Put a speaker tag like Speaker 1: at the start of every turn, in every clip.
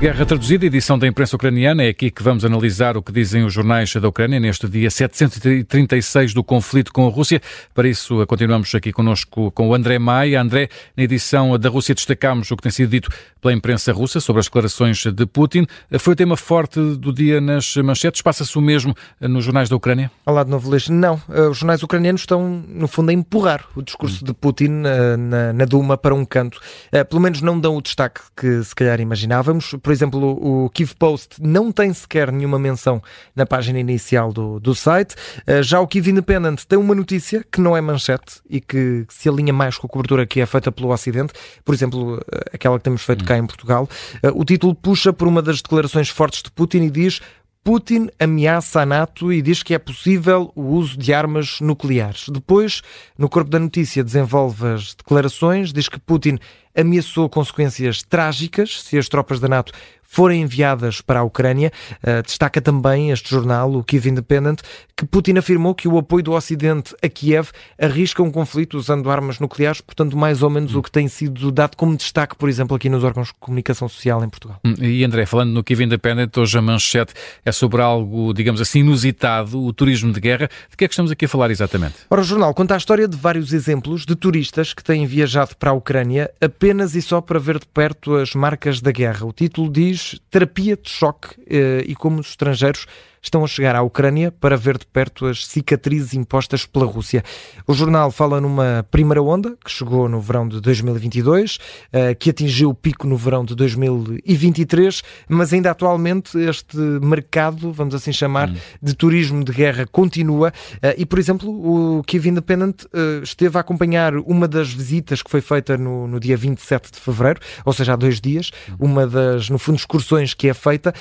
Speaker 1: Guerra Traduzida, edição da imprensa ucraniana. É aqui que vamos analisar o que dizem os jornais da Ucrânia neste dia 736 do conflito com a Rússia. Para isso, continuamos aqui conosco com o André Maia. André, na edição da Rússia destacamos o que tem sido dito pela imprensa russa sobre as declarações de Putin. Foi o tema forte do dia nas manchetes. Passa-se o mesmo nos jornais da Ucrânia?
Speaker 2: Olá de novo, Luís. Não. Eh, os jornais ucranianos estão, no fundo, a empurrar o discurso de Putin eh, na, na Duma para um canto. Eh, pelo menos não dão o destaque que se calhar imaginávamos por exemplo, o Kiev Post não tem sequer nenhuma menção na página inicial do, do site. Eh, já o Kiev Independent tem uma notícia que não é manchete e que se alinha mais com a cobertura que é feita pelo Ocidente, por exemplo, eh, aquela que temos feito cá em Portugal. Eh, o título puxa por uma das declarações fortes de Putin e diz Putin ameaça a NATO e diz que é possível o uso de armas nucleares. Depois, no corpo da notícia, desenvolve as declarações, diz que Putin ameaçou consequências trágicas se as tropas da NATO forem enviadas para a Ucrânia. Uh, destaca também este jornal, o Kiev Independent, que Putin afirmou que o apoio do Ocidente a Kiev arrisca um conflito usando armas nucleares, portanto, mais ou menos hum. o que tem sido dado como destaque, por exemplo, aqui nos órgãos de comunicação social em Portugal.
Speaker 1: Hum, e André, falando no Kiev Independent, hoje a manchete é sobre algo, digamos assim, inusitado, o turismo de guerra. De que é que estamos aqui a falar exatamente?
Speaker 2: Ora, o jornal conta a história de vários exemplos de turistas que têm viajado para a Ucrânia apenas e só para ver de perto as marcas da guerra. O título diz Terapia de Choque eh, e como os estrangeiros estão a chegar à Ucrânia para ver de perto as cicatrizes impostas pela Rússia. O jornal fala numa primeira onda que chegou no verão de 2022, eh, que atingiu o pico no verão de 2023, mas ainda atualmente este mercado, vamos assim chamar, hum. de turismo de guerra continua eh, e, por exemplo, o Kiev Independent eh, esteve a acompanhar uma das visitas que foi feita no, no dia 27 de fevereiro, ou seja, há dois dias, hum. uma das, no fundo, excursões que é feita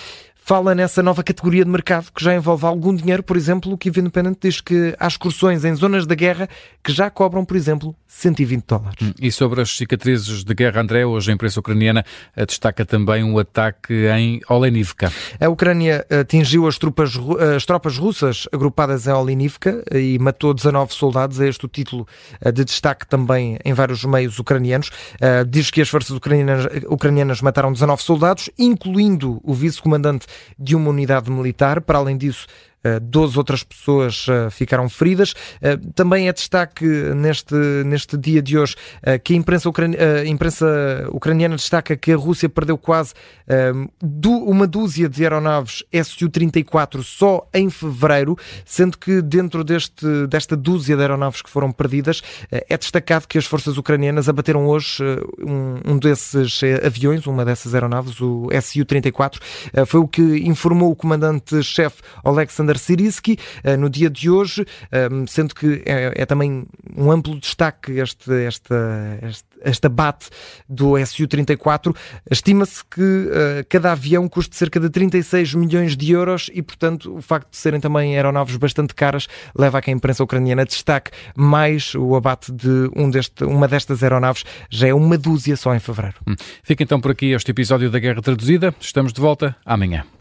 Speaker 2: fala nessa nova categoria de mercado que já envolve algum dinheiro. Por exemplo, o Kiev Independent diz que há excursões em zonas da guerra que já cobram, por exemplo, 120 dólares. Hum,
Speaker 1: e sobre as cicatrizes de guerra, André, hoje a imprensa ucraniana eh, destaca também um ataque em Olenivka.
Speaker 2: A Ucrânia atingiu as tropas, as tropas russas agrupadas em Olenivka e matou 19 soldados. É este o título eh, de destaque também em vários meios ucranianos. Eh, diz que as forças ucranianas, ucranianas mataram 19 soldados, incluindo o vice-comandante de uma unidade militar. Para além disso, 12 eh, outras pessoas eh, ficaram feridas. Eh, também é destaque neste, neste dia de hoje que a imprensa, imprensa ucraniana destaca que a Rússia perdeu quase uma dúzia de aeronaves Su-34 só em fevereiro, sendo que dentro deste, desta dúzia de aeronaves que foram perdidas, é destacado que as forças ucranianas abateram hoje um, um desses aviões, uma dessas aeronaves, o Su-34. Foi o que informou o comandante-chefe Alexander Sirisky eh, no dia de hoje, eh, sendo que é, é também um amplo destaque este, esta, este, esta bate do Su-34. Estima-se que uh, cada avião custe cerca de 36 milhões de euros e, portanto, o facto de serem também aeronaves bastante caras leva a que a imprensa ucraniana destaque mais o abate de um deste, uma destas aeronaves. Já é uma dúzia só em fevereiro. Hum.
Speaker 1: Fica então por aqui este episódio da Guerra Traduzida. Estamos de volta amanhã.